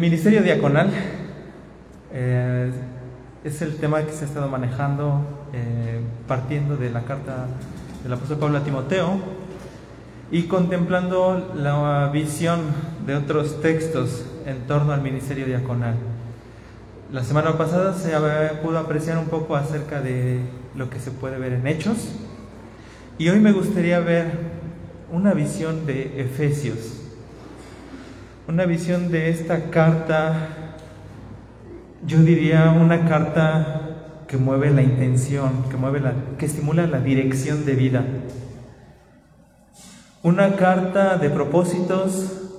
ministerio diaconal eh, es el tema que se ha estado manejando eh, partiendo de la carta del apóstol Pablo a Timoteo y contemplando la visión de otros textos en torno al ministerio diaconal. La semana pasada se pudo apreciar un poco acerca de lo que se puede ver en Hechos y hoy me gustaría ver una visión de Efesios una visión de esta carta, yo diría una carta que mueve la intención, que mueve la, que estimula la dirección de vida. Una carta de propósitos,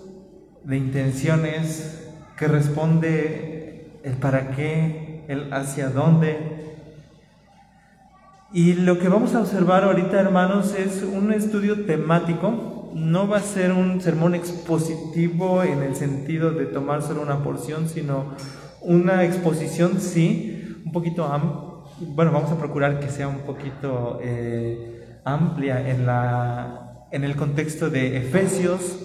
de intenciones, que responde el para qué, el hacia dónde. Y lo que vamos a observar ahorita, hermanos, es un estudio temático no va a ser un sermón expositivo en el sentido de tomar solo una porción, sino una exposición, sí, un poquito. Bueno, vamos a procurar que sea un poquito eh, amplia en, la, en el contexto de Efesios,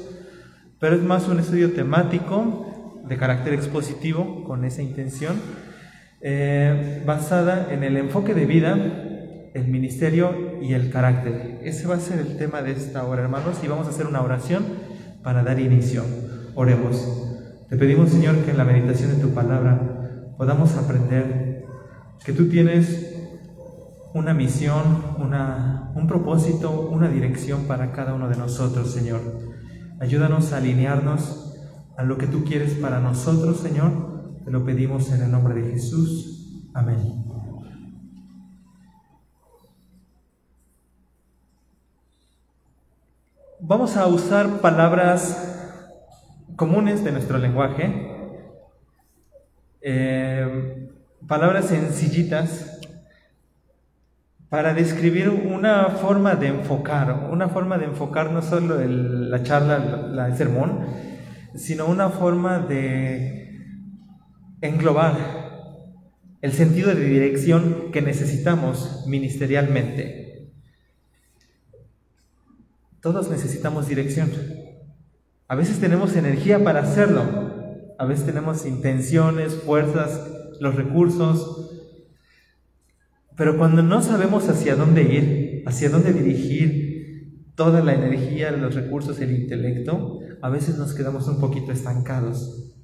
pero es más un estudio temático de carácter expositivo con esa intención, eh, basada en el enfoque de vida el ministerio y el carácter. Ese va a ser el tema de esta hora, hermanos, y vamos a hacer una oración para dar inicio. Oremos. Te pedimos, Señor, que en la meditación de tu palabra podamos aprender que tú tienes una misión, una, un propósito, una dirección para cada uno de nosotros, Señor. Ayúdanos a alinearnos a lo que tú quieres para nosotros, Señor. Te lo pedimos en el nombre de Jesús. Amén. Vamos a usar palabras comunes de nuestro lenguaje, eh, palabras sencillitas para describir una forma de enfocar, una forma de enfocar no solo la charla, el sermón, sino una forma de englobar el sentido de dirección que necesitamos ministerialmente. Todos necesitamos dirección. A veces tenemos energía para hacerlo. A veces tenemos intenciones, fuerzas, los recursos. Pero cuando no sabemos hacia dónde ir, hacia dónde dirigir toda la energía, los recursos, el intelecto, a veces nos quedamos un poquito estancados.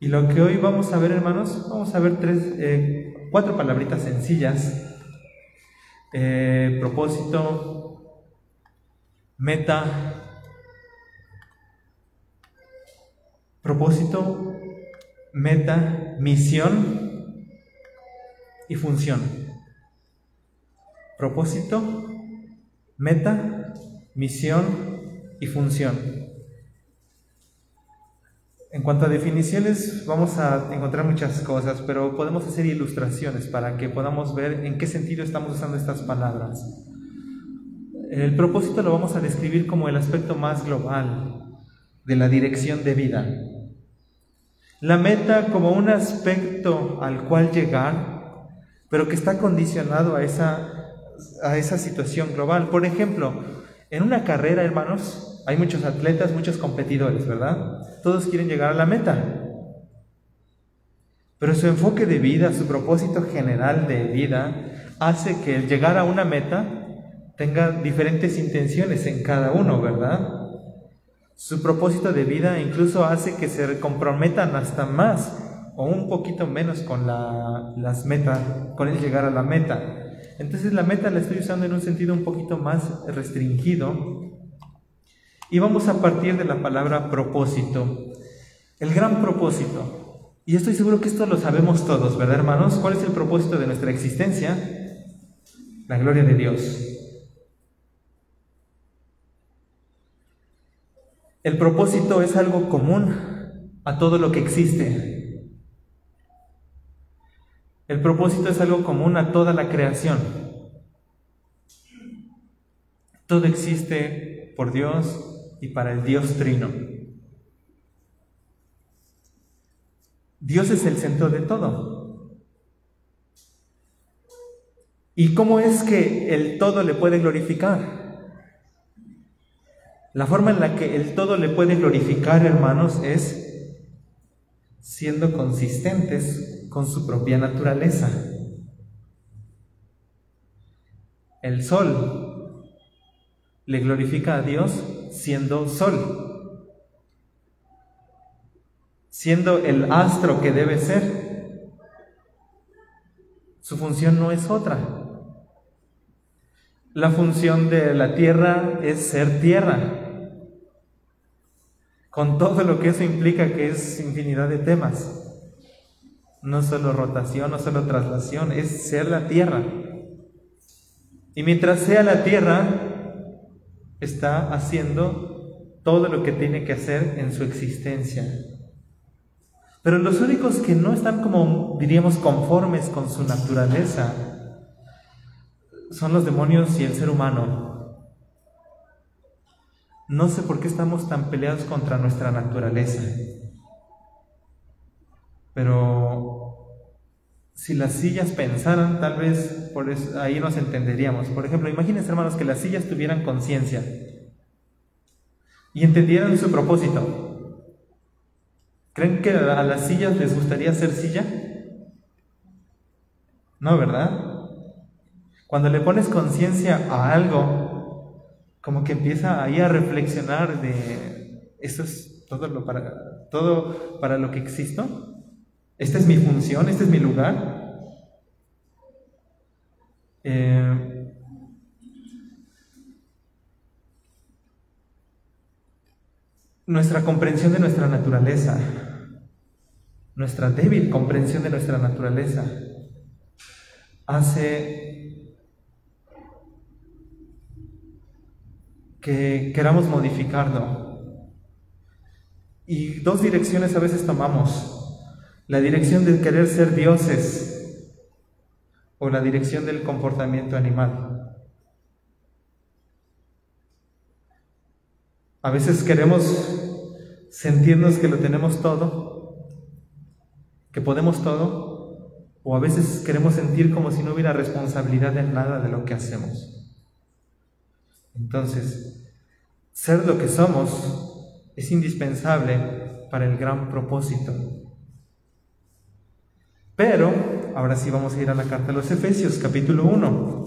Y lo que hoy vamos a ver, hermanos, vamos a ver tres, eh, cuatro palabritas sencillas. Eh, propósito, meta, propósito, meta, misión y función. Propósito, meta, misión y función. En cuanto a definiciones, vamos a encontrar muchas cosas, pero podemos hacer ilustraciones para que podamos ver en qué sentido estamos usando estas palabras. El propósito lo vamos a describir como el aspecto más global de la dirección de vida. La meta como un aspecto al cual llegar, pero que está condicionado a esa, a esa situación global. Por ejemplo, en una carrera, hermanos, hay muchos atletas, muchos competidores, ¿verdad? Todos quieren llegar a la meta. Pero su enfoque de vida, su propósito general de vida, hace que el llegar a una meta tenga diferentes intenciones en cada uno, ¿verdad? Su propósito de vida incluso hace que se comprometan hasta más o un poquito menos con la, las metas, con el llegar a la meta. Entonces la meta la estoy usando en un sentido un poquito más restringido. Y vamos a partir de la palabra propósito. El gran propósito. Y estoy seguro que esto lo sabemos todos, ¿verdad hermanos? ¿Cuál es el propósito de nuestra existencia? La gloria de Dios. El propósito es algo común a todo lo que existe. El propósito es algo común a toda la creación. Todo existe por Dios y para el Dios trino. Dios es el centro de todo. ¿Y cómo es que el todo le puede glorificar? La forma en la que el todo le puede glorificar, hermanos, es siendo consistentes con su propia naturaleza. El sol le glorifica a Dios siendo sol, siendo el astro que debe ser. Su función no es otra. La función de la tierra es ser tierra, con todo lo que eso implica, que es infinidad de temas. No solo rotación, no solo traslación, es ser la tierra. Y mientras sea la tierra, está haciendo todo lo que tiene que hacer en su existencia. Pero los únicos que no están como, diríamos, conformes con su naturaleza son los demonios y el ser humano. No sé por qué estamos tan peleados contra nuestra naturaleza. Pero si las sillas pensaran, tal vez por ahí nos entenderíamos. Por ejemplo, imagínense hermanos que las sillas tuvieran conciencia y entendieran su propósito. ¿Creen que a las sillas les gustaría ser silla? No, ¿verdad? Cuando le pones conciencia a algo, como que empieza ahí a reflexionar de esto es todo lo para todo para lo que existo. Esta es mi función, este es mi lugar. Eh, nuestra comprensión de nuestra naturaleza, nuestra débil comprensión de nuestra naturaleza, hace que queramos modificarlo. Y dos direcciones a veces tomamos. La dirección de querer ser dioses o la dirección del comportamiento animal. A veces queremos sentirnos que lo tenemos todo, que podemos todo, o a veces queremos sentir como si no hubiera responsabilidad en nada de lo que hacemos. Entonces, ser lo que somos es indispensable para el gran propósito. Pero, ahora sí vamos a ir a la carta de los Efesios, capítulo 1.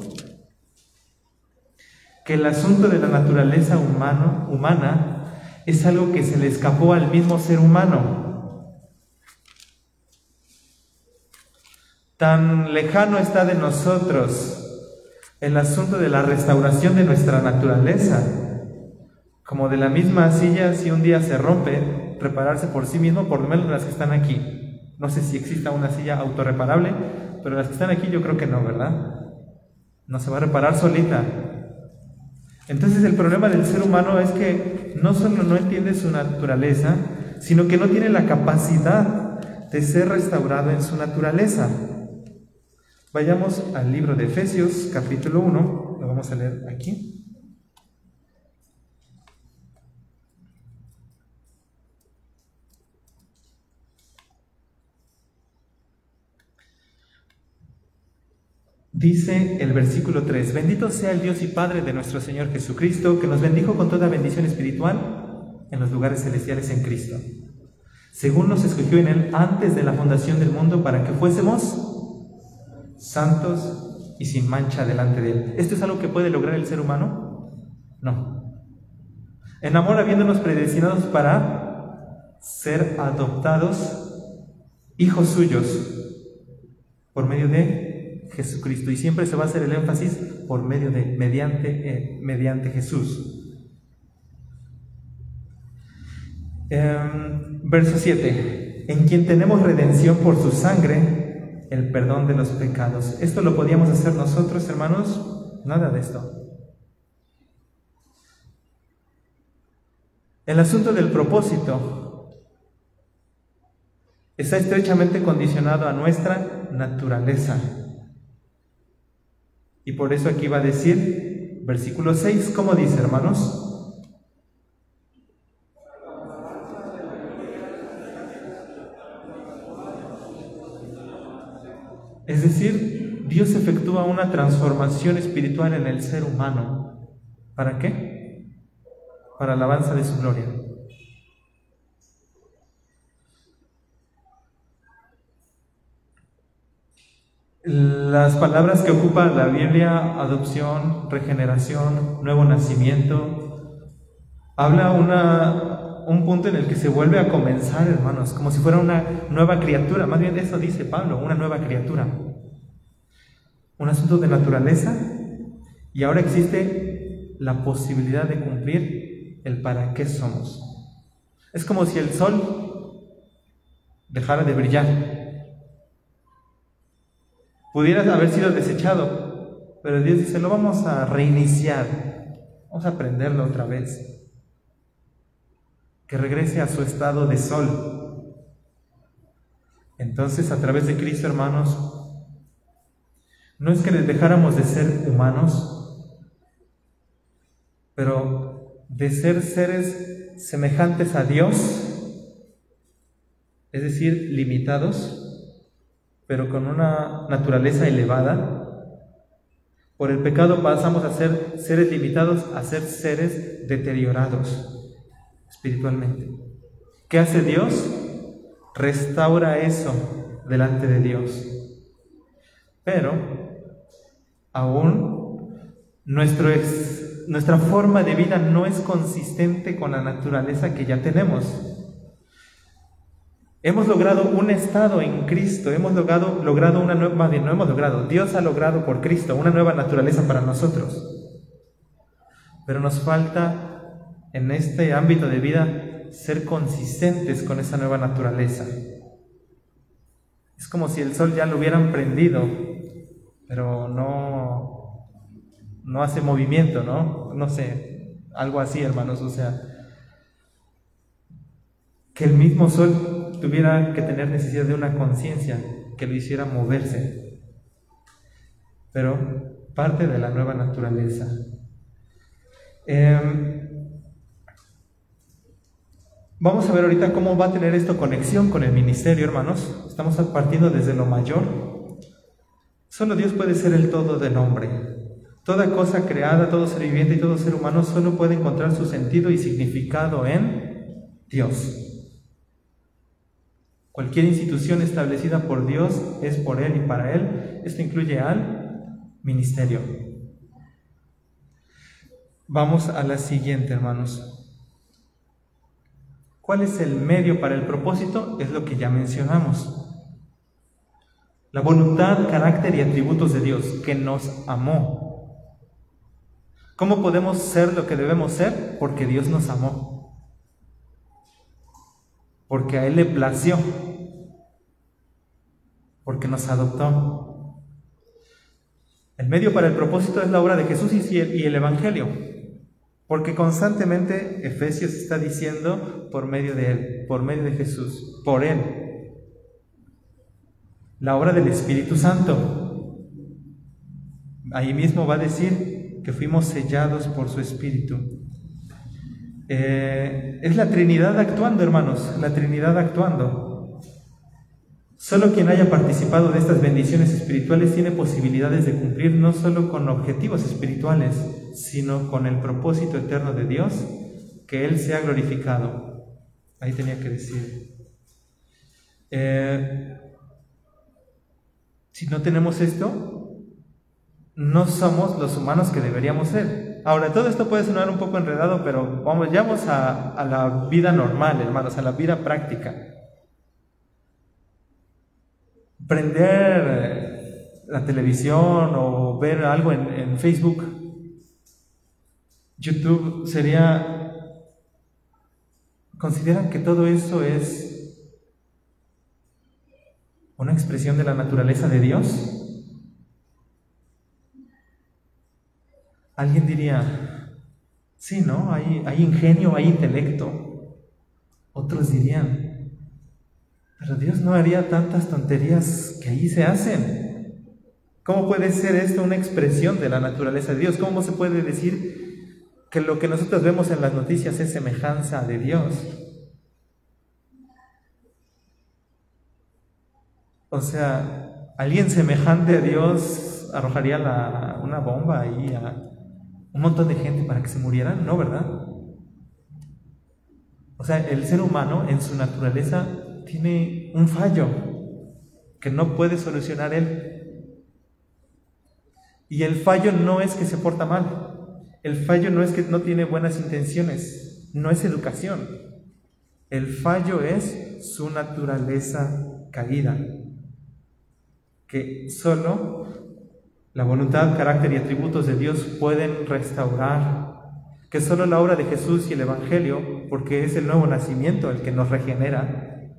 Que el asunto de la naturaleza humano, humana es algo que se le escapó al mismo ser humano. Tan lejano está de nosotros el asunto de la restauración de nuestra naturaleza, como de la misma silla, si un día se rompe, repararse por sí mismo, por lo menos las que están aquí. No sé si exista una silla autorreparable, pero las que están aquí yo creo que no, ¿verdad? No se va a reparar solita. Entonces el problema del ser humano es que no solo no entiende su naturaleza, sino que no tiene la capacidad de ser restaurado en su naturaleza. Vayamos al libro de Efesios, capítulo 1, lo vamos a leer aquí. Dice el versículo 3, bendito sea el Dios y Padre de nuestro Señor Jesucristo, que nos bendijo con toda bendición espiritual en los lugares celestiales en Cristo, según nos escogió en Él antes de la fundación del mundo para que fuésemos santos y sin mancha delante de Él. ¿Esto es algo que puede lograr el ser humano? No. En amor habiéndonos predestinados para ser adoptados hijos suyos por medio de Jesucristo. Y siempre se va a hacer el énfasis por medio de, mediante, eh, mediante Jesús. Em, verso 7. En quien tenemos redención por su sangre el perdón de los pecados. ¿Esto lo podíamos hacer nosotros, hermanos? Nada de esto. El asunto del propósito está estrechamente condicionado a nuestra naturaleza. Y por eso aquí va a decir, versículo 6, ¿cómo dice, hermanos? Es decir, Dios efectúa una transformación espiritual en el ser humano. ¿Para qué? Para alabanza de su gloria. Las palabras que ocupa la Biblia, adopción, regeneración, nuevo nacimiento, habla una un punto en el que se vuelve a comenzar, hermanos, como si fuera una nueva criatura. Más bien eso dice Pablo, una nueva criatura. Un asunto de naturaleza y ahora existe la posibilidad de cumplir el para qué somos. Es como si el sol dejara de brillar Pudiera haber sido desechado, pero Dios dice, lo vamos a reiniciar, vamos a prenderlo otra vez, que regrese a su estado de sol. Entonces, a través de Cristo, hermanos, no es que dejáramos de ser humanos, pero de ser seres semejantes a Dios, es decir, limitados, pero con una naturaleza elevada. Por el pecado pasamos a ser seres limitados a ser seres deteriorados espiritualmente. ¿Qué hace Dios? Restaura eso delante de Dios. Pero aún nuestra forma de vida no es consistente con la naturaleza que ya tenemos. Hemos logrado un estado en Cristo, hemos logrado, logrado una nueva, no hemos logrado, Dios ha logrado por Cristo una nueva naturaleza para nosotros. Pero nos falta en este ámbito de vida ser consistentes con esa nueva naturaleza. Es como si el sol ya lo hubieran prendido, pero no, no hace movimiento, ¿no? No sé, algo así, hermanos, o sea, que el mismo sol tuviera que tener necesidad de una conciencia que lo hiciera moverse, pero parte de la nueva naturaleza. Em, vamos a ver ahorita cómo va a tener esto conexión con el ministerio, hermanos. Estamos partiendo desde lo mayor. Solo Dios puede ser el todo del hombre. Toda cosa creada, todo ser viviente y todo ser humano solo puede encontrar su sentido y significado en Dios. Cualquier institución establecida por Dios es por Él y para Él. Esto incluye al ministerio. Vamos a la siguiente, hermanos. ¿Cuál es el medio para el propósito? Es lo que ya mencionamos. La voluntad, carácter y atributos de Dios, que nos amó. ¿Cómo podemos ser lo que debemos ser? Porque Dios nos amó porque a Él le plació, porque nos adoptó. El medio para el propósito es la obra de Jesús y el Evangelio, porque constantemente Efesios está diciendo por medio de Él, por medio de Jesús, por Él. La obra del Espíritu Santo. Ahí mismo va a decir que fuimos sellados por su Espíritu. Eh, es la Trinidad actuando, hermanos, la Trinidad actuando. Solo quien haya participado de estas bendiciones espirituales tiene posibilidades de cumplir no solo con objetivos espirituales, sino con el propósito eterno de Dios, que Él sea glorificado. Ahí tenía que decir. Eh, si no tenemos esto, no somos los humanos que deberíamos ser. Ahora, todo esto puede sonar un poco enredado, pero vamos, ya vamos a, la vida normal, hermanos, a la vida práctica. Prender eh, la televisión o ver algo en, en Facebook, YouTube, sería... ¿Consideran que todo eso es una expresión de la naturaleza de Dios? Alguien diría, sí, ¿no? Hay, ingenio, hay intelecto. Otros dirían, pero Dios no haría tantas tonterías que ahí se hacen. ¿Cómo puede ser esto una expresión de la naturaleza de Dios? ¿Cómo se puede decir que lo que nosotros vemos en las noticias es semejanza de Dios? O sea, alguien semejante a Dios arrojaría una bomba ahí a, un montón de gente para que se murieran, ¿no, verdad? O sea, el ser humano en su naturaleza tiene un fallo que no puede solucionar él. Y el fallo no es que se porta mal. El fallo no es que no tiene buenas intenciones. No es educación. El fallo es su naturaleza caída. Que solo la voluntad, carácter y atributos de Dios pueden restaurar. Que solo la obra de Jesús y el Evangelio, porque es el nuevo nacimiento el que nos regenera,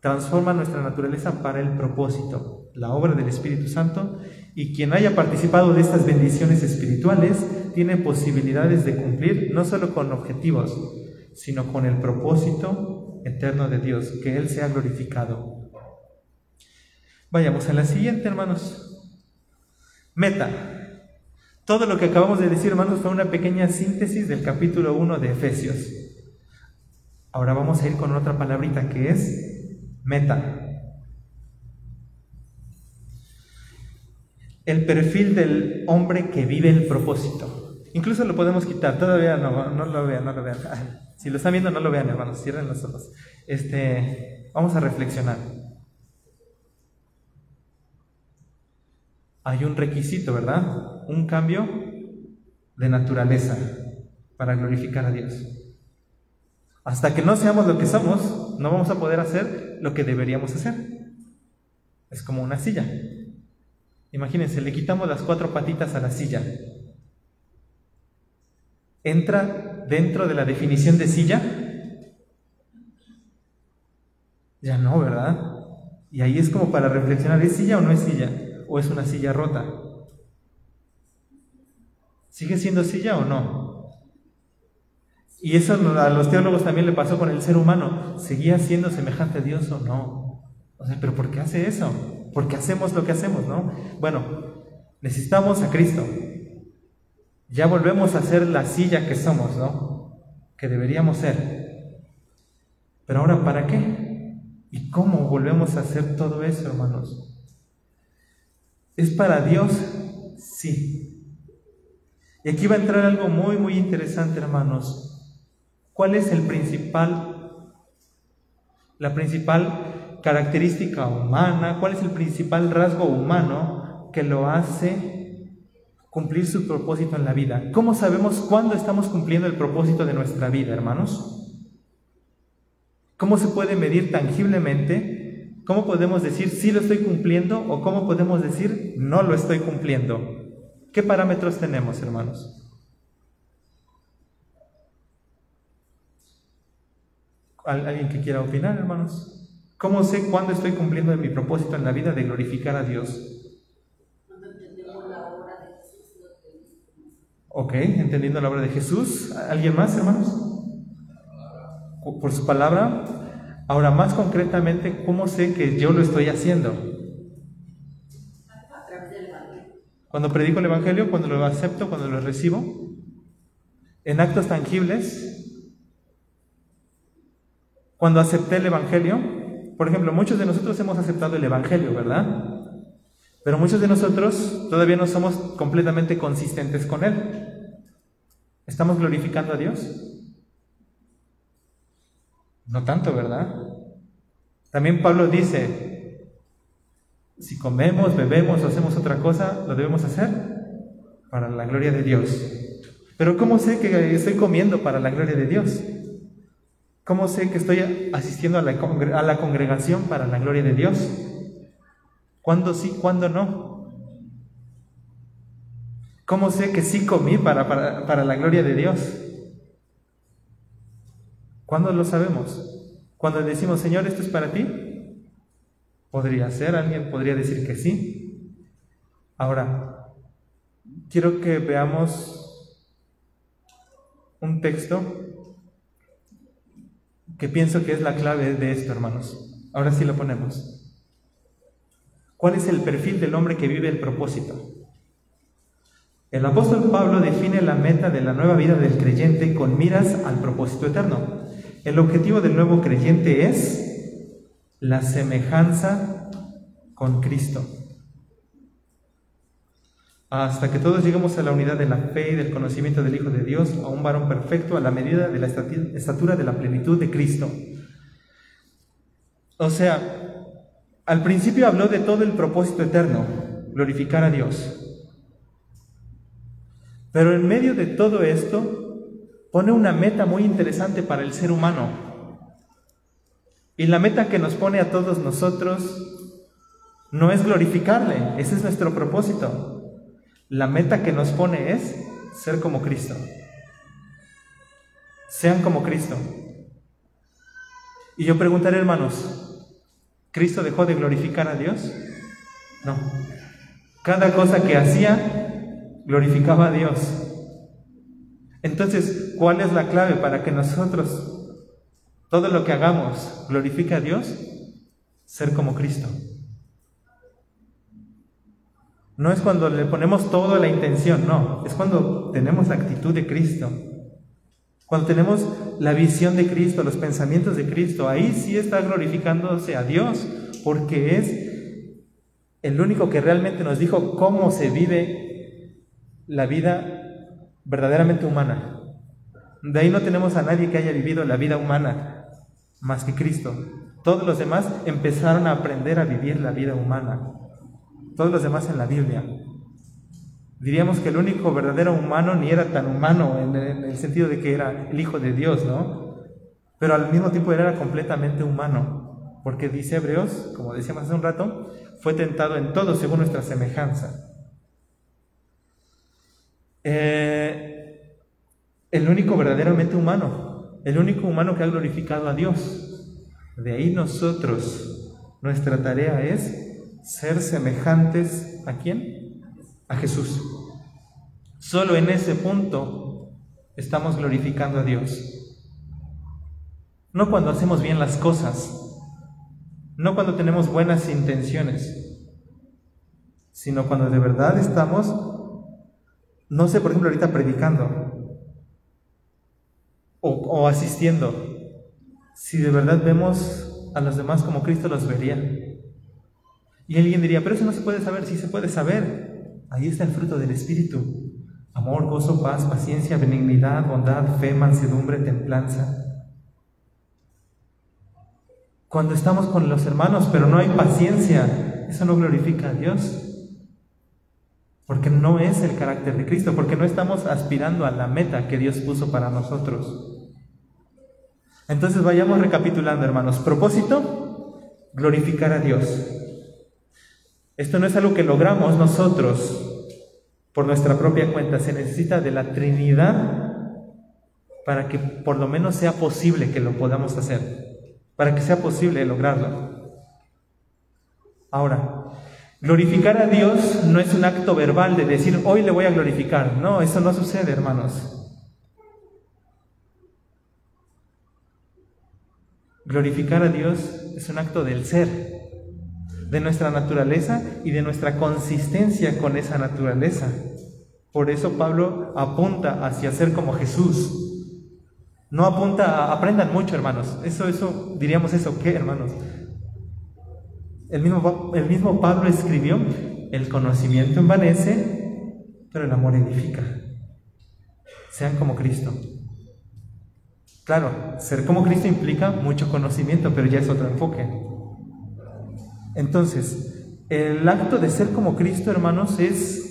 transforma nuestra naturaleza para el propósito, la obra del Espíritu Santo, y quien haya participado de estas bendiciones espirituales tiene posibilidades de cumplir no solo con objetivos, sino con el propósito eterno de Dios, que Él sea glorificado. Vayamos a la siguiente, hermanos. Meta. Todo lo que acabamos de decir, hermanos, fue una pequeña síntesis del capítulo 1 de Efesios. Ahora vamos a ir con otra palabrita que es Meta. El perfil del hombre que vive el propósito. Incluso lo podemos quitar, todavía no, lo vean, no lo vean. Si lo están viendo, no lo vean, hermanos, cierren los ojos. Este, vamos a reflexionar. Hay un requisito, ¿verdad? Un cambio de naturaleza para glorificar a Dios. Hasta que no seamos lo que somos, no vamos a poder hacer lo que deberíamos hacer. Es como una silla. Imagínense, le quitamos las cuatro patitas a la silla. ¿Entra dentro de la definición de silla? Ya no, ¿verdad? Y ahí es como para reflexionar, ¿es silla o no es silla? ¿O es una silla rota? ¿Sigue siendo silla o no? Y eso a los teólogos también le pasó con el ser humano. ¿Seguía siendo semejante a Dios o no? O sea, pero ¿por qué hace eso? ¿Por qué hacemos lo que hacemos, no? Bueno, necesitamos a Cristo. Ya volvemos a ser la silla que somos, ¿no? Que deberíamos ser. Pero ahora, ¿para qué? ¿Y cómo volvemos a hacer todo eso, hermanos? ¿Es para Dios? Sí. Y aquí va a entrar algo muy, muy interesante, hermanos. ¿Cuál es el principal, la principal característica humana? ¿Cuál es el principal rasgo humano que lo hace cumplir su propósito en la vida? ¿Cómo sabemos cuándo estamos cumpliendo el propósito de nuestra vida, hermanos? ¿Cómo se puede medir tangiblemente? ¿Cómo podemos decir sí lo estoy cumpliendo o cómo podemos decir no lo estoy cumpliendo? ¿Qué parámetros tenemos, hermanos? ¿Alguien que quiera opinar, hermanos? ¿Cómo sé cuándo estoy cumpliendo mi propósito en la vida de glorificar a Dios? Ok, entendiendo la obra de Jesús. ¿Alguien más, hermanos? Por su palabra. Ahora, más concretamente, ¿cómo sé que yo lo estoy haciendo? Cuando predico el Evangelio, cuando lo acepto, cuando lo recibo, en actos tangibles, cuando acepté el Evangelio, por ejemplo, muchos de nosotros hemos aceptado el Evangelio, ¿verdad? Pero muchos de nosotros todavía no somos completamente consistentes con Él. ¿Estamos glorificando a Dios? No tanto, ¿verdad? También Pablo dice, si comemos, bebemos o hacemos otra cosa, lo debemos hacer para la gloria de Dios. Pero ¿cómo sé que estoy comiendo para la gloria de Dios? ¿Cómo sé que estoy asistiendo a la, congregación para la gloria de Dios? ¿Cuándo sí, cuándo no? ¿Cómo sé que sí comí para, para la gloria de Dios? ¿Cuándo lo sabemos? Cuando decimos, Señor, esto es para ti. Podría ser, alguien podría decir que sí. Ahora, quiero que veamos un texto que pienso que es la clave de esto, hermanos. Ahora sí lo ponemos. ¿Cuál es el perfil del hombre que vive el propósito? El apóstol Pablo define la meta de la nueva vida del creyente con miras al propósito eterno. El objetivo del nuevo creyente es la semejanza con Cristo hasta que todos lleguemos a la unidad de la fe y del conocimiento del Hijo de Dios, a un varón perfecto a la medida de la estatura de la plenitud de Cristo. O sea, al principio habló de todo el propósito eterno, glorificar a Dios. Pero en medio de todo esto, pone una meta muy interesante para el ser humano. Y la meta que nos pone a todos nosotros no es glorificarle, ese es nuestro propósito. La meta que nos pone es ser como Cristo. Sean como Cristo. Y yo preguntaré, hermanos, ¿Cristo dejó de glorificar a Dios? No. Cada cosa que hacía glorificaba a Dios. Entonces, ¿cuál es la clave para que nosotros, todo lo que hagamos, glorifique a Dios? Ser como Cristo. No es cuando le ponemos toda la intención, no, es cuando tenemos la actitud de Cristo. Cuando tenemos la visión de Cristo, los pensamientos de Cristo, ahí sí está glorificándose a Dios, porque es el único que realmente nos dijo cómo se vive la vida verdaderamente humana. De ahí no tenemos a nadie que haya vivido la vida humana más que Cristo. Todos los demás empezaron a aprender a vivir la vida humana todos los demás en la Biblia. Diríamos que el único verdadero humano ni era tan humano en el sentido de que era el Hijo de Dios, ¿no? Pero al mismo tiempo era completamente humano, porque dice Hebreos, como decíamos hace un rato, fue tentado en todo según nuestra semejanza. Eh, el único verdaderamente humano, el único humano que ha glorificado a Dios. De ahí nosotros, nuestra tarea es ser semejantes a quién? A Jesús. Solo en ese punto estamos glorificando a Dios. No cuando hacemos bien las cosas, no cuando tenemos buenas intenciones, sino cuando de verdad estamos, no sé, por ejemplo, ahorita predicando o, asistiendo, si de verdad vemos a los demás como Cristo los vería. Y alguien diría, pero eso no se puede saber, sí se puede saber. Ahí está el fruto del Espíritu. Amor, gozo, paz, paciencia, benignidad, bondad, fe, mansedumbre, templanza. Cuando estamos con los hermanos, pero no hay paciencia, eso no glorifica a Dios. Porque no es el carácter de Cristo, porque no estamos aspirando a la meta que Dios puso para nosotros. Entonces vayamos recapitulando, hermanos. Propósito, glorificar a Dios. Esto no es algo que logramos nosotros por nuestra propia cuenta, se necesita de la Trinidad para que por lo menos sea posible que lo podamos hacer, para que sea posible lograrlo. Ahora, glorificar a Dios no es un acto verbal de decir, hoy le voy a glorificar. No, eso no sucede, hermanos. Glorificar a Dios es un acto del ser, de nuestra naturaleza y de nuestra consistencia con esa naturaleza. Por eso Pablo apunta hacia ser como Jesús. No apunta a, aprendan mucho, hermanos. Eso, eso, diríamos eso, ¿qué, hermanos? El mismo, el mismo Pablo escribió, el conocimiento envanece, pero el amor edifica. Sean como Cristo. Claro, ser como Cristo implica mucho conocimiento, pero ya es otro enfoque. Entonces, el acto de ser como Cristo, hermanos, es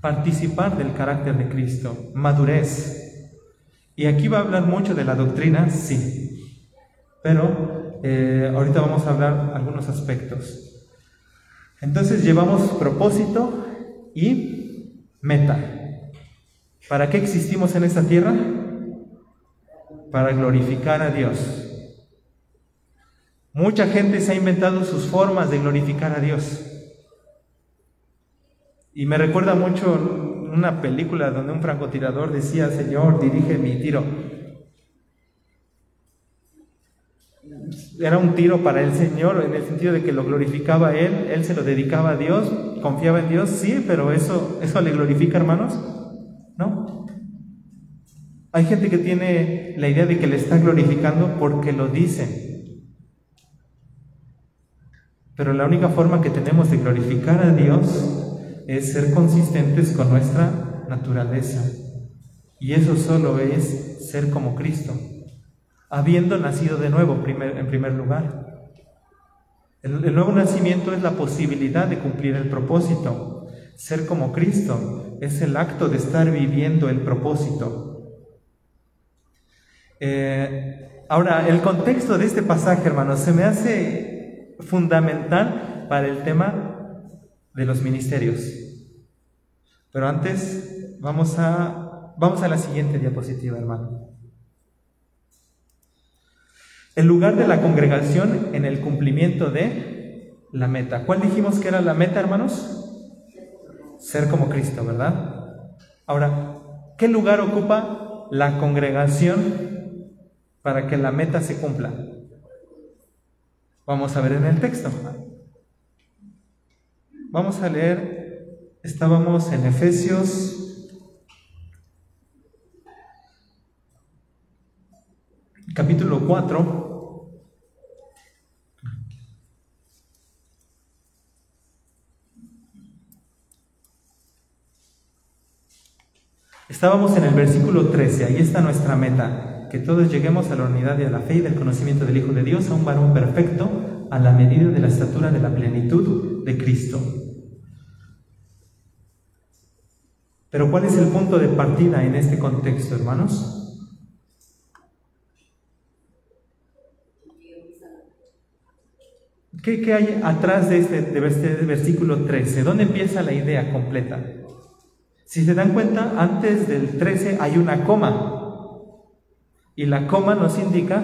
participar del carácter de Cristo, madurez. Y aquí va a hablar mucho de la doctrina, sí, pero eh, ahorita vamos a hablar algunos aspectos. Entonces llevamos propósito y meta. ¿Para qué existimos en esta tierra? Para glorificar a Dios. Mucha gente se ha inventado sus formas de glorificar a Dios. Y me recuerda mucho una película donde un francotirador decía, Señor, dirige mi tiro. Era un tiro para el Señor en el sentido de que lo glorificaba Él, Él se lo dedicaba a Dios, confiaba en Dios, sí, pero eso, eso le glorifica, hermanos. ¿No? Hay gente que tiene la idea de que le está glorificando porque lo dice, pero la única forma que tenemos de glorificar a Dios es ser consistentes con nuestra naturaleza. Y eso solo es ser como Cristo, habiendo nacido de nuevo en primer lugar. El, nuevo nacimiento es la posibilidad de cumplir el propósito. Ser como Cristo es el acto de estar viviendo el propósito. Eh, ahora, el contexto de este pasaje, hermanos, se me hace fundamental para el tema de los ministerios. Pero antes, vamos a, vamos a la siguiente diapositiva, hermano. El lugar de la congregación en el cumplimiento de la meta. ¿Cuál dijimos que era la meta, hermanos? Ser como Cristo, ¿verdad? Ahora, ¿qué lugar ocupa la congregación para que la meta se cumpla? Vamos a ver en el texto. Vamos a leer, estábamos en Efesios capítulo 4. Estábamos en el versículo 13, ahí está nuestra meta, que todos lleguemos a la unidad de la fe y del conocimiento del Hijo de Dios, a un varón perfecto, a la medida de la estatura de la plenitud de Cristo. Pero ¿cuál es el punto de partida en este contexto, hermanos? ¿Qué, hay atrás de este, de este versículo 13? ¿Dónde empieza la idea completa? Si se dan cuenta, antes del 13 hay una coma. Y la coma nos indica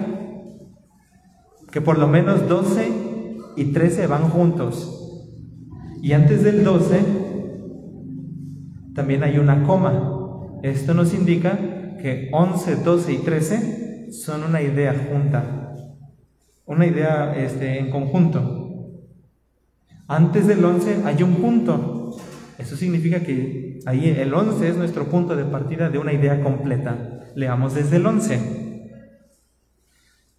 que por lo menos 12 y 13 van juntos. Y antes del 12 también hay una coma. Esto nos indica que 11, 12 y 13 son una idea junta una idea este, en conjunto. Antes del 11 hay un punto. Eso significa que ahí el 11 es nuestro punto de partida de una idea completa. Leamos desde el 11.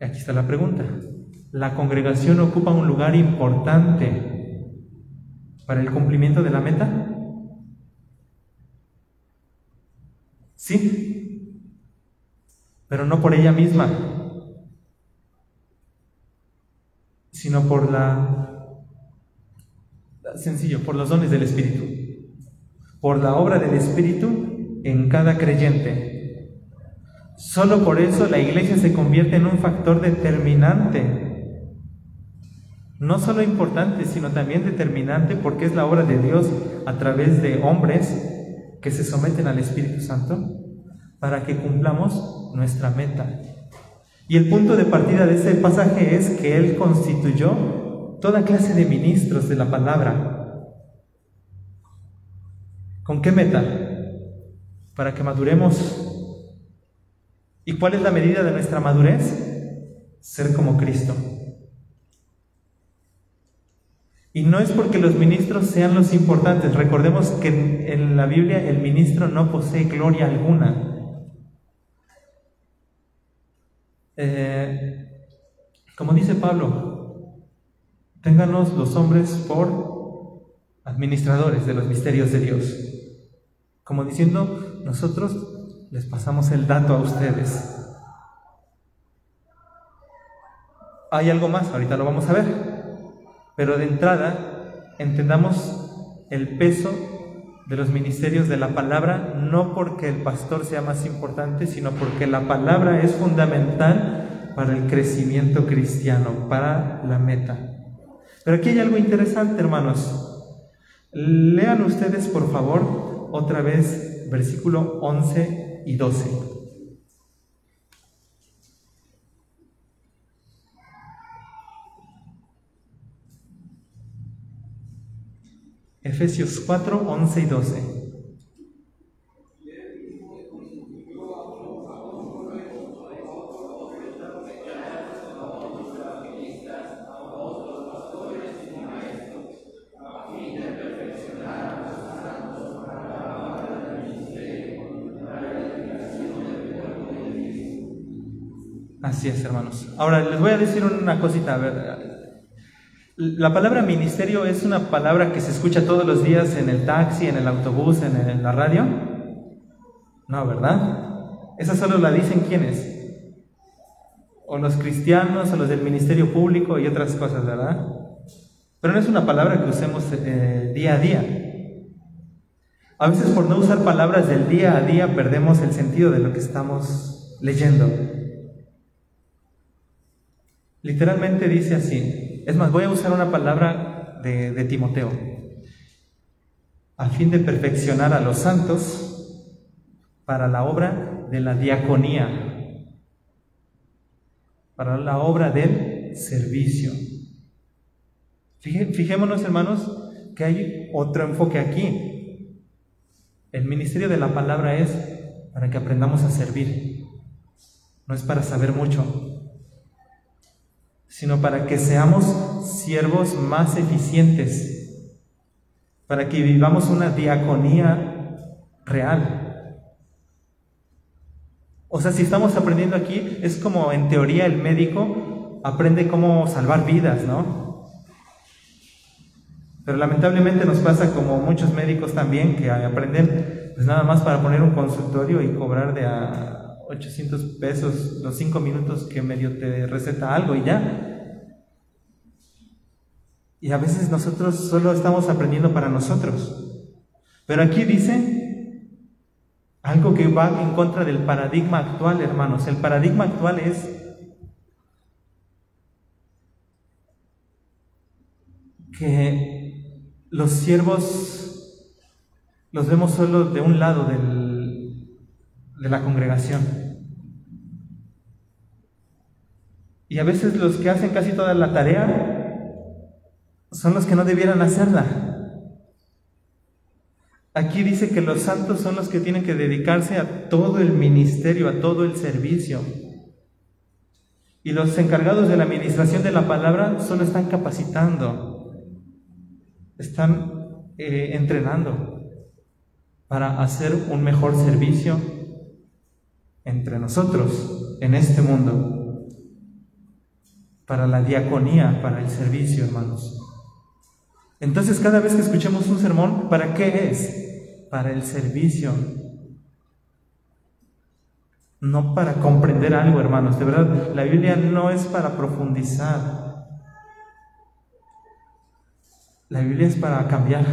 Aquí está la pregunta. ¿La congregación ocupa un lugar importante para el cumplimiento de la meta? Sí, pero no por ella misma, sino por la, sencillo, por los dones del Espíritu, por la obra del Espíritu en cada creyente. Solo por eso la iglesia se convierte en un factor determinante, no solo importante, sino también determinante porque es la obra de Dios a través de hombres que se someten al Espíritu Santo para que cumplamos nuestra meta. Y el punto de partida de ese pasaje es que Él constituyó toda clase de ministros de la palabra. ¿Con qué meta? Para que maduremos. ¿Y cuál es la medida de nuestra madurez? Ser como Cristo. Y no es porque los ministros sean los importantes. Recordemos que en la Biblia el ministro no posee gloria alguna. Eh, como dice Pablo, ténganos los hombres por administradores de los misterios de Dios. Como diciendo, nosotros les pasamos el dato a ustedes. Hay algo más, ahorita lo vamos a ver. Pero de entrada, entendamos el peso de los ministerios de la palabra, no porque el pastor sea más importante, sino porque la palabra es fundamental para el crecimiento cristiano, para la meta. Pero aquí hay algo interesante, hermanos. Lean ustedes, por favor, otra vez versículo 11 y 12. Efesios 4, 11 y 12. Ahora les voy a decir una cosita. A la palabra ministerio es una palabra que se escucha todos los días en el taxi, en el autobús, en, la radio. No, ¿verdad? Esa solo la dicen quiénes. O los cristianos, o los del ministerio público y otras cosas, ¿verdad? Pero no es una palabra que usemos eh, día a día. A veces por no usar palabras del día a día perdemos el sentido de lo que estamos leyendo. Literalmente dice así, es más, voy a usar una palabra de, Timoteo. A fin de perfeccionar a los santos para la obra de la diaconía, para la obra del servicio. fijémonos, hermanos, que hay otro enfoque aquí. El ministerio de la palabra es para que aprendamos a servir, no es para saber mucho, sino para que seamos siervos más eficientes, para que vivamos una diaconía real. O sea, si estamos aprendiendo aquí, es como en teoría el médico aprende cómo salvar vidas, ¿no? Pero lamentablemente nos pasa como muchos médicos también que aprenden pues nada más para poner un consultorio y cobrar de a 800 pesos los 5 minutos que medio te receta algo y ya. Y a veces nosotros solo estamos aprendiendo para nosotros. Pero aquí dice algo que va en contra del paradigma actual, hermanos. El paradigma actual es que los siervos los vemos solo de un lado del de la congregación. Y a veces los que hacen casi toda la tarea son los que no debieran hacerla. Aquí dice que los santos son los que tienen que dedicarse a todo el ministerio, a todo el servicio. Y los encargados de la administración de la palabra solo están capacitando, están eh, entrenando para hacer un mejor servicio entre nosotros en este mundo, para la diaconía, para el servicio, hermanos. Entonces, cada vez que escuchemos un sermón, ¿para qué es? Para el servicio. No para comprender algo, hermanos. De verdad, la Biblia no es para profundizar. La Biblia es para cambiar.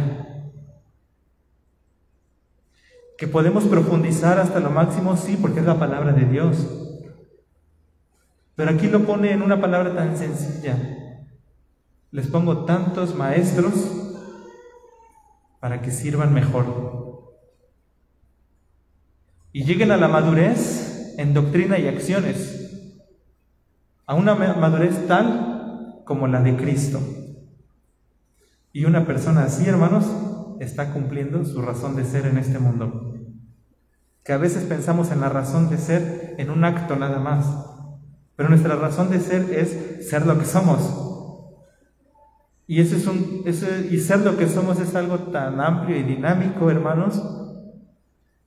Que podemos profundizar hasta lo máximo, sí, porque es la palabra de Dios. Pero aquí lo pone en una palabra tan sencilla. Les pongo tantos maestros para que sirvan mejor. Y lleguen a la madurez en doctrina y acciones. A una madurez tal como la de Cristo. Y una persona así, hermanos, está cumpliendo su razón de ser en este mundo. Que a veces pensamos en la razón de ser en un acto nada más, pero nuestra razón de ser es ser lo que somos. Y, ese es un, ese, y ser lo que somos es algo tan amplio y dinámico, hermanos,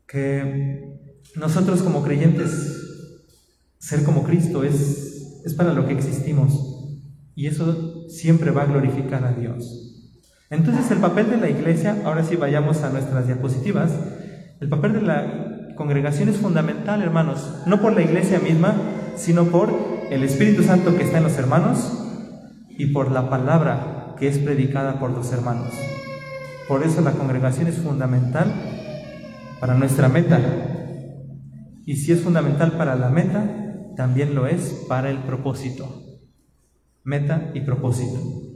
que nosotros como creyentes, ser como Cristo es, es para lo que existimos. Y eso siempre va a glorificar a Dios. Entonces el papel de la iglesia, ahora sí vayamos a nuestras diapositivas, el papel de la congregación es fundamental, hermanos, no por la iglesia misma, sino por el Espíritu Santo que está en los hermanos y por la palabra que es predicada por los hermanos. Por eso la congregación es fundamental para nuestra meta. Y si es fundamental para la meta, también lo es para el propósito. Meta y propósito.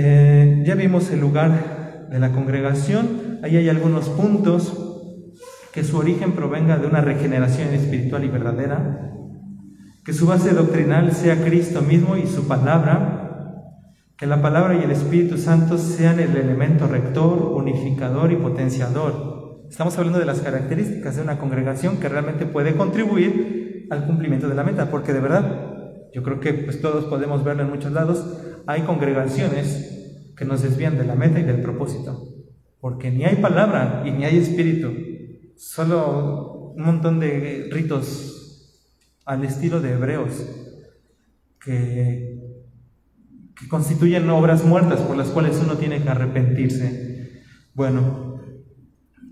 Eh, ya vimos el lugar de la congregación, ahí hay algunos puntos que su origen provenga de una regeneración espiritual y verdadera, que su base doctrinal sea Cristo mismo y su palabra, que la palabra y el Espíritu Santo sean el elemento rector, unificador y potenciador. Estamos hablando de las características de una congregación que realmente puede contribuir al cumplimiento de la meta, porque de verdad, yo creo que pues todos podemos verlo en muchos lados, hay congregaciones que nos desvían de la meta y del propósito, porque ni hay palabra y ni hay espíritu, solo un montón de ritos al estilo de Hebreos, que, que constituyen obras muertas por las cuales uno tiene que arrepentirse. Bueno,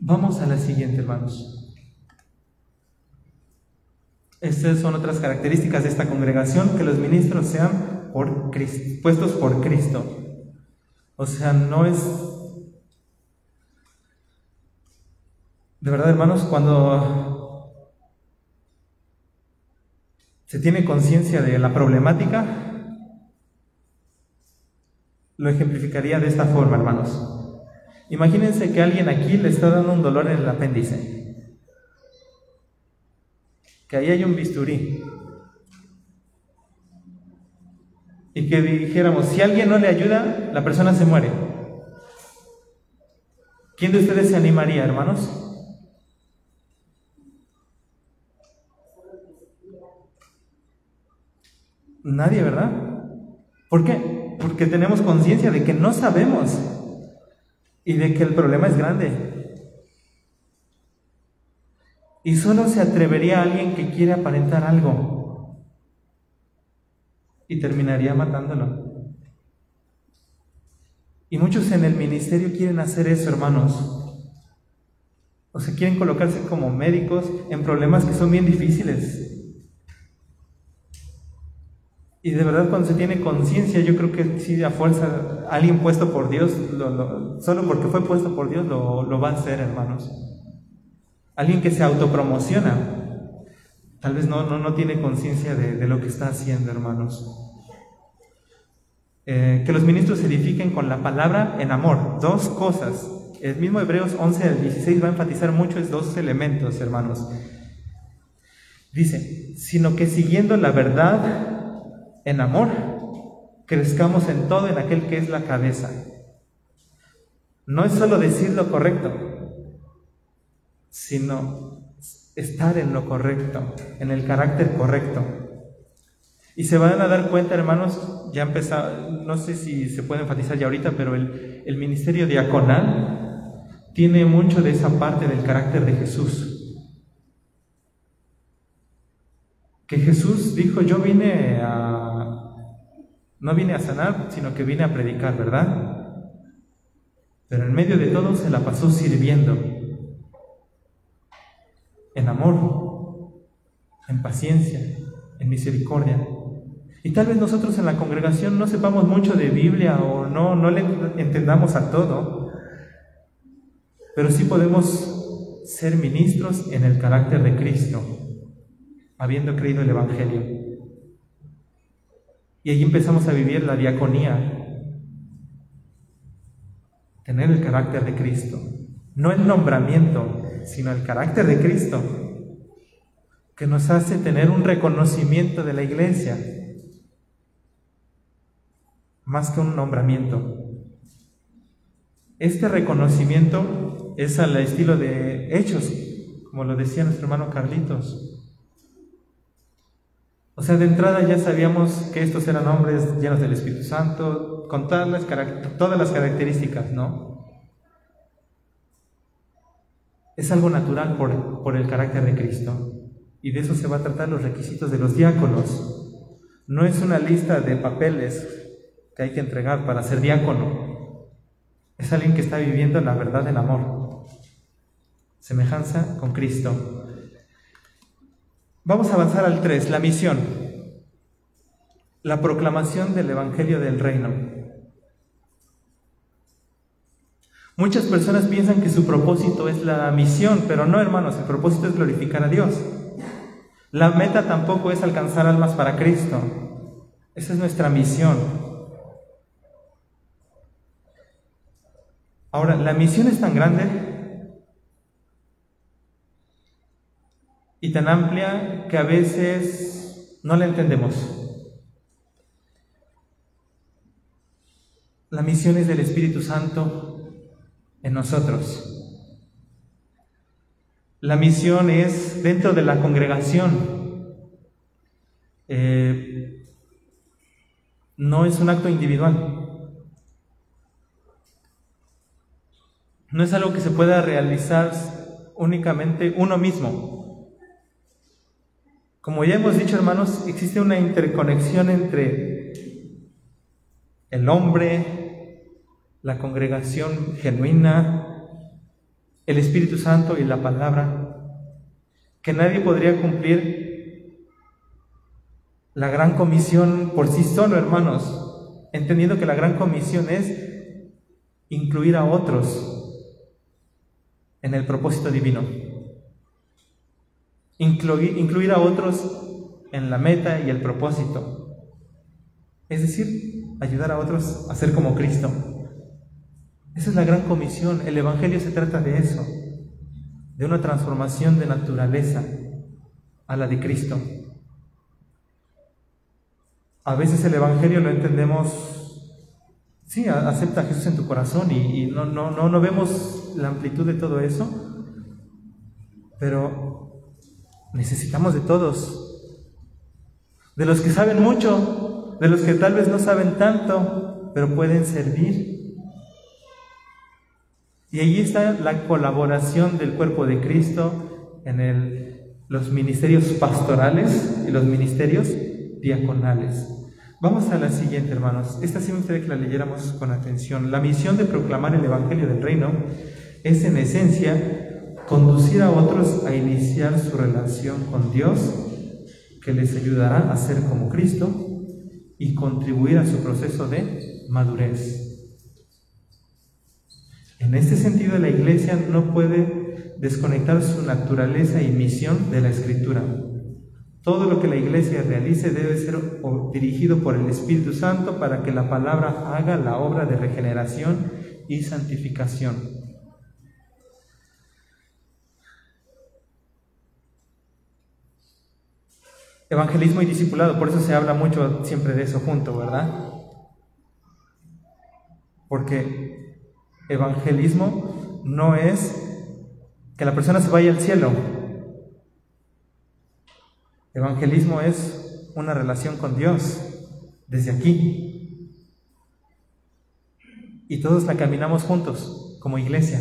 vamos a la siguiente, hermanos. Estas son otras características de esta congregación, que los ministros sean puestos por Cristo. O sea, no es... De verdad, hermanos, cuando se tiene conciencia de la problemática, lo ejemplificaría de esta forma, hermanos. Imagínense que alguien aquí le está dando un dolor en el apéndice que ahí hay un bisturí. Y que dijéramos, si alguien no le ayuda, la persona se muere. ¿Quién de ustedes se animaría, hermanos? Nadie, ¿verdad? ¿Por qué? Porque tenemos conciencia de que no sabemos y de que el problema es grande. Y solo se atrevería a alguien que quiere aparentar algo. Y terminaría matándolo. Y muchos en el ministerio quieren hacer eso, hermanos. O sea, quieren colocarse como médicos en problemas que son bien difíciles. Y de verdad cuando se tiene conciencia, yo creo que sí, a fuerza, alguien puesto por Dios, solo porque fue puesto por Dios, lo, lo va a hacer, hermanos. Alguien que se autopromociona, tal vez no, no, no tiene conciencia de, lo que está haciendo, hermanos. Eh, que los ministros se edifiquen con la palabra en amor. Dos cosas. El mismo Hebreos 11 al 16 va a enfatizar mucho esos dos elementos, hermanos. Dice, sino que siguiendo la verdad en amor, crezcamos en todo en aquel que es la cabeza. No es solo decir lo correcto, sino estar en lo correcto, en el carácter correcto. Y se van a dar cuenta, hermanos, ya empezado, no sé si se puede enfatizar ya ahorita, pero el, el ministerio diaconal tiene mucho de esa parte del carácter de Jesús. Que Jesús dijo, yo vine a, no vine a sanar, sino que vine a predicar, ¿verdad? Pero en medio de todo se la pasó sirviendo en amor, en paciencia, en misericordia. Y tal vez nosotros en la congregación no sepamos mucho de Biblia o no, no le entendamos a todo, pero sí podemos ser ministros en el carácter de Cristo, habiendo creído el Evangelio. Y ahí empezamos a vivir la diaconía, tener el carácter de Cristo, no el nombramiento, sino el carácter de Cristo, que nos hace tener un reconocimiento de la iglesia, más que un nombramiento. Este reconocimiento es al estilo de hechos, como lo decía nuestro hermano Carlitos. O sea, de entrada ya sabíamos que estos eran hombres llenos del Espíritu Santo, con todas las, todas las características, ¿no? Es algo natural por, el carácter de Cristo. Y de eso se va a tratar los requisitos de los diáconos. No es una lista de papeles que hay que entregar para ser diácono. Es alguien que está viviendo la verdad del amor. Semejanza con Cristo. Vamos a avanzar al 3, la misión. La proclamación del Evangelio del Reino. Muchas personas piensan que su propósito es la misión, pero no, hermanos, el propósito es glorificar a Dios. La meta tampoco es alcanzar almas para Cristo. Esa es nuestra misión. Ahora, la misión es tan grande y tan amplia que a veces no la entendemos. La misión es del Espíritu Santo en nosotros. La misión es dentro de la congregación. Eh, no es un acto individual. No es algo que se pueda realizar únicamente uno mismo. Como ya hemos dicho, hermanos, existe una interconexión entre el hombre, la congregación genuina, el Espíritu Santo y la palabra, que nadie podría cumplir la gran comisión por sí solo, hermanos, entendiendo que la gran comisión es incluir a otros en el propósito divino incluir, a otros en la meta y el propósito. Es decir, ayudar a otros a ser como Cristo. Esa es la gran comisión. El Evangelio se trata de eso, de una transformación de naturaleza a la de Cristo. A veces el Evangelio lo entendemos, sí, acepta a Jesús en tu corazón y, y no, no, no, no vemos la amplitud de todo eso, pero Necesitamos de todos. De los que saben mucho, de los que tal vez no saben tanto, pero pueden servir. Y ahí está la colaboración del cuerpo de Cristo en los ministerios pastorales y los ministerios diaconales. Vamos a la siguiente, hermanos. Esta sí me gustaría que la leyéramos con atención. La misión de proclamar el Evangelio del Reino es en esencia conducir a otros a iniciar su relación con Dios, que les ayudará a ser como Cristo y contribuir a su proceso de madurez. En este sentido, la iglesia no puede desconectar su naturaleza y misión de la escritura. Todo lo que la iglesia realice debe ser dirigido por el Espíritu Santo para que la palabra haga la obra de regeneración y santificación. Evangelismo y discipulado, por eso se habla mucho siempre de eso junto, ¿verdad? Porque evangelismo no es que la persona se vaya al cielo. Evangelismo es una relación con Dios desde aquí. Y todos la caminamos juntos como iglesia,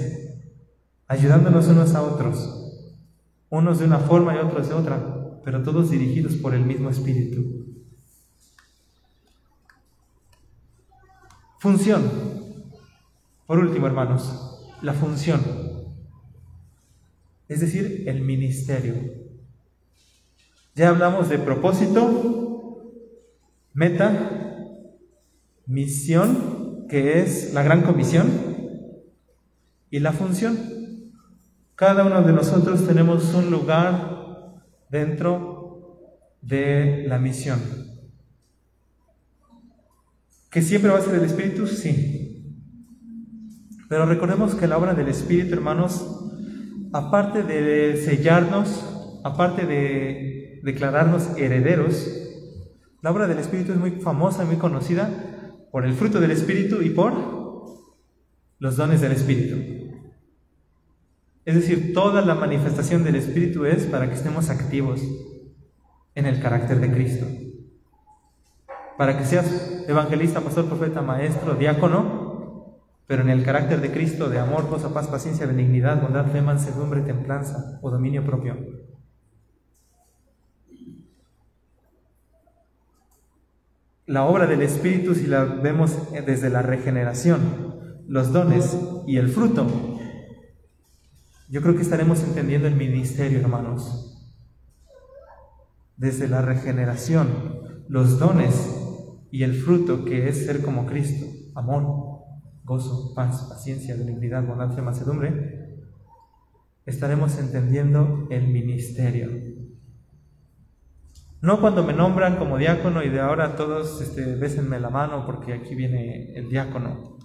ayudándonos unos a otros, unos de una forma y otros de otra pero todos dirigidos por el mismo Espíritu. Función. Por último, hermanos, la función. Es decir, el ministerio. Ya hablamos de propósito, meta, misión, que es la gran comisión, y la función. Cada uno de nosotros tenemos un lugar dentro de la misión. ¿Que siempre va a ser el Espíritu? Sí. Pero recordemos que la obra del Espíritu, hermanos, aparte de sellarnos, aparte de declararnos herederos, la obra del Espíritu es muy famosa, muy conocida por el fruto del Espíritu y por los dones del Espíritu. Es decir, toda la manifestación del Espíritu es para que estemos activos en el carácter de Cristo. Para que seas evangelista, pastor, profeta, maestro, diácono, pero en el carácter de Cristo, de amor, gozo, paz, paciencia, benignidad, bondad, fe, mansedumbre, templanza o dominio propio. La obra del Espíritu, si la vemos desde la regeneración, los dones y el fruto, yo creo que estaremos entendiendo el ministerio, hermanos. Desde la regeneración, los dones y el fruto que es ser como Cristo, amor, gozo, paz, paciencia, benignidad, bondad, mansedumbre, estaremos entendiendo el ministerio. No cuando me nombran como diácono y de ahora todos este, bésenme la mano porque aquí viene el diácono.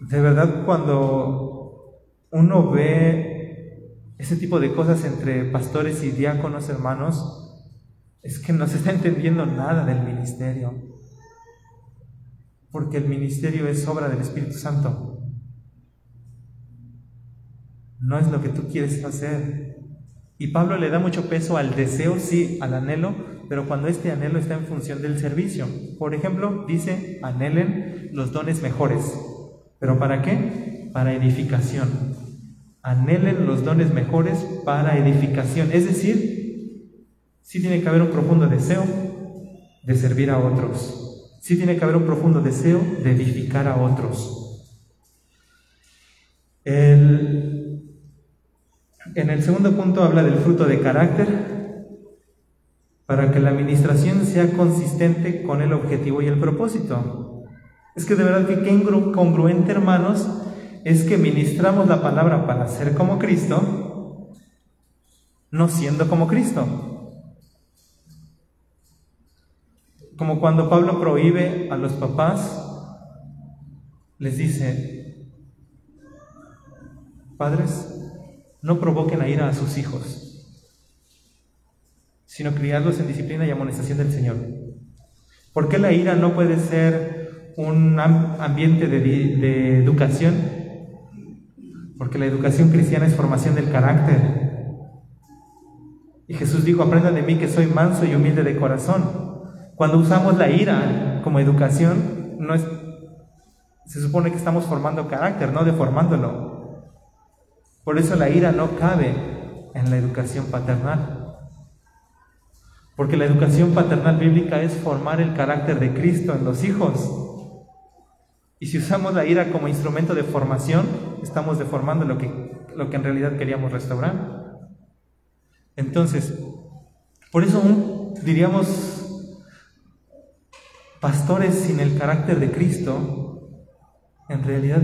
De verdad, cuando uno ve ese tipo de cosas entre pastores y diáconos, hermanos, es que no se está entendiendo nada del ministerio. Porque el ministerio es obra del Espíritu Santo. No es lo que tú quieres hacer. Y Pablo le da mucho peso al deseo, sí, al anhelo, pero cuando este anhelo está en función del servicio. Por ejemplo, dice, anhelen los dones mejores. ¿Pero para qué? Para edificación anhelen los dones mejores para edificación. Es decir, sí tiene que haber un profundo deseo de servir a otros. Sí tiene que haber un profundo deseo de edificar a otros. en el segundo punto habla del fruto de carácter para que la administración sea consistente con el objetivo y el propósito. Es que de verdad que qué congruente, hermanos, es que ministramos la palabra para ser como Cristo, no siendo como Cristo. Como cuando Pablo prohíbe a los papás, les dice, padres, no provoquen a ira a sus hijos, sino criarlos en disciplina y amonestación del Señor. ¿Por qué la ira no puede ser un ambiente de, de educación? Porque la educación cristiana es formación del carácter. Y Jesús dijo, aprendan de mí que soy manso y humilde de corazón cuando usamos la ira como educación, no es, se supone que estamos formando carácter, no deformándolo. Por eso la ira no cabe en la educación paternal. Porque la educación paternal bíblica es formar el carácter de Cristo en los hijos. Y si usamos la ira como instrumento de formación, estamos deformando lo que, lo que en realidad queríamos restaurar. Entonces, por eso diríamos pastores sin el carácter de Cristo, en realidad,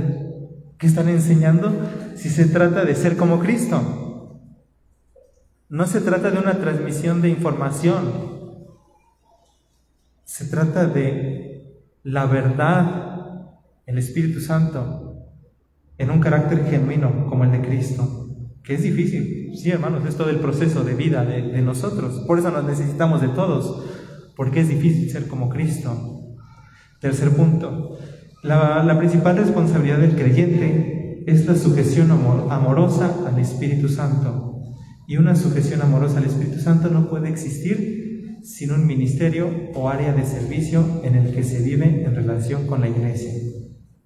¿qué están enseñando si se trata de ser como Cristo? No se trata de una transmisión de información, se trata de la verdad, el Espíritu Santo, en un carácter genuino como el de Cristo, que es difícil, sí hermanos, es todo el proceso de vida de, de nosotros, por eso nos necesitamos de todos, porque es difícil ser como Cristo. Tercer punto, la, principal responsabilidad del creyente es la sujeción amorosa al Espíritu Santo. Y una sujeción amorosa al Espíritu Santo no puede existir sin un ministerio o área de servicio en el que se vive en relación con la iglesia.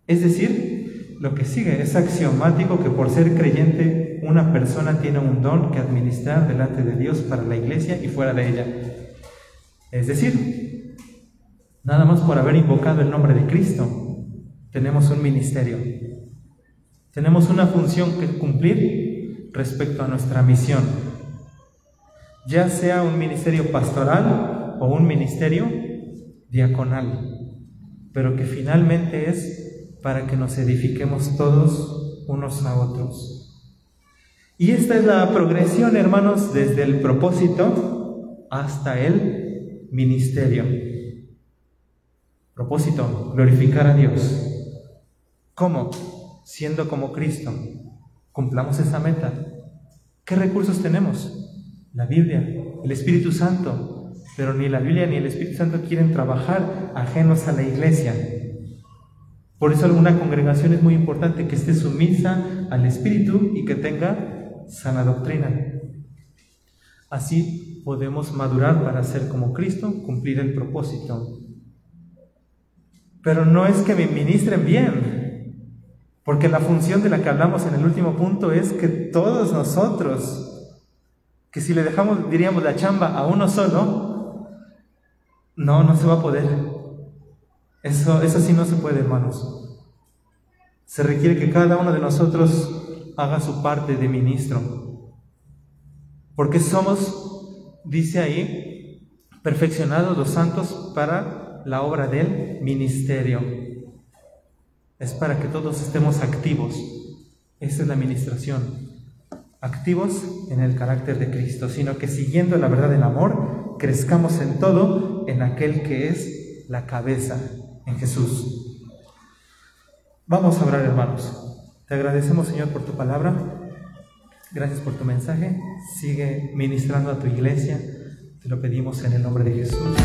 Es decir, lo que sigue es axiomático que por ser creyente una persona tiene un don que administrar delante de Dios para la iglesia y fuera de ella. Es decir, nada más por haber invocado el nombre de Cristo, tenemos un ministerio. Tenemos una función que cumplir respecto a nuestra misión. Ya sea un ministerio pastoral o un ministerio diaconal, pero que finalmente es para que nos edifiquemos todos unos a otros. Y esta es la progresión, hermanos, desde el propósito hasta el ministerio. Propósito, glorificar a Dios. ¿Cómo? Siendo como Cristo. Cumplamos esa meta. ¿Qué recursos tenemos? La Biblia, el Espíritu Santo. Pero ni la Biblia ni el Espíritu Santo quieren trabajar ajenos a la iglesia. Por eso alguna congregación es muy importante que esté sumisa al Espíritu y que tenga sana doctrina. Así podemos madurar para ser como Cristo, cumplir el propósito. Pero no es que me ministren bien, porque la función de la que hablamos en el último punto es que todos nosotros, que si le dejamos, diríamos, la chamba a uno solo, no, no se va a poder. Eso, eso sí no se puede, hermanos. Se requiere que cada uno de nosotros haga su parte de ministro, porque somos dice ahí, perfeccionados los santos para la obra del ministerio. Es para que todos estemos activos. Esa es la administración. Activos en el carácter de Cristo, sino que siguiendo la verdad del amor, crezcamos en todo en aquel que es la cabeza, en Jesús. Vamos a orar, hermanos. Te agradecemos, Señor, por tu palabra. Gracias por tu mensaje. Sigue ministrando a tu iglesia. Te lo pedimos en el nombre de Jesús.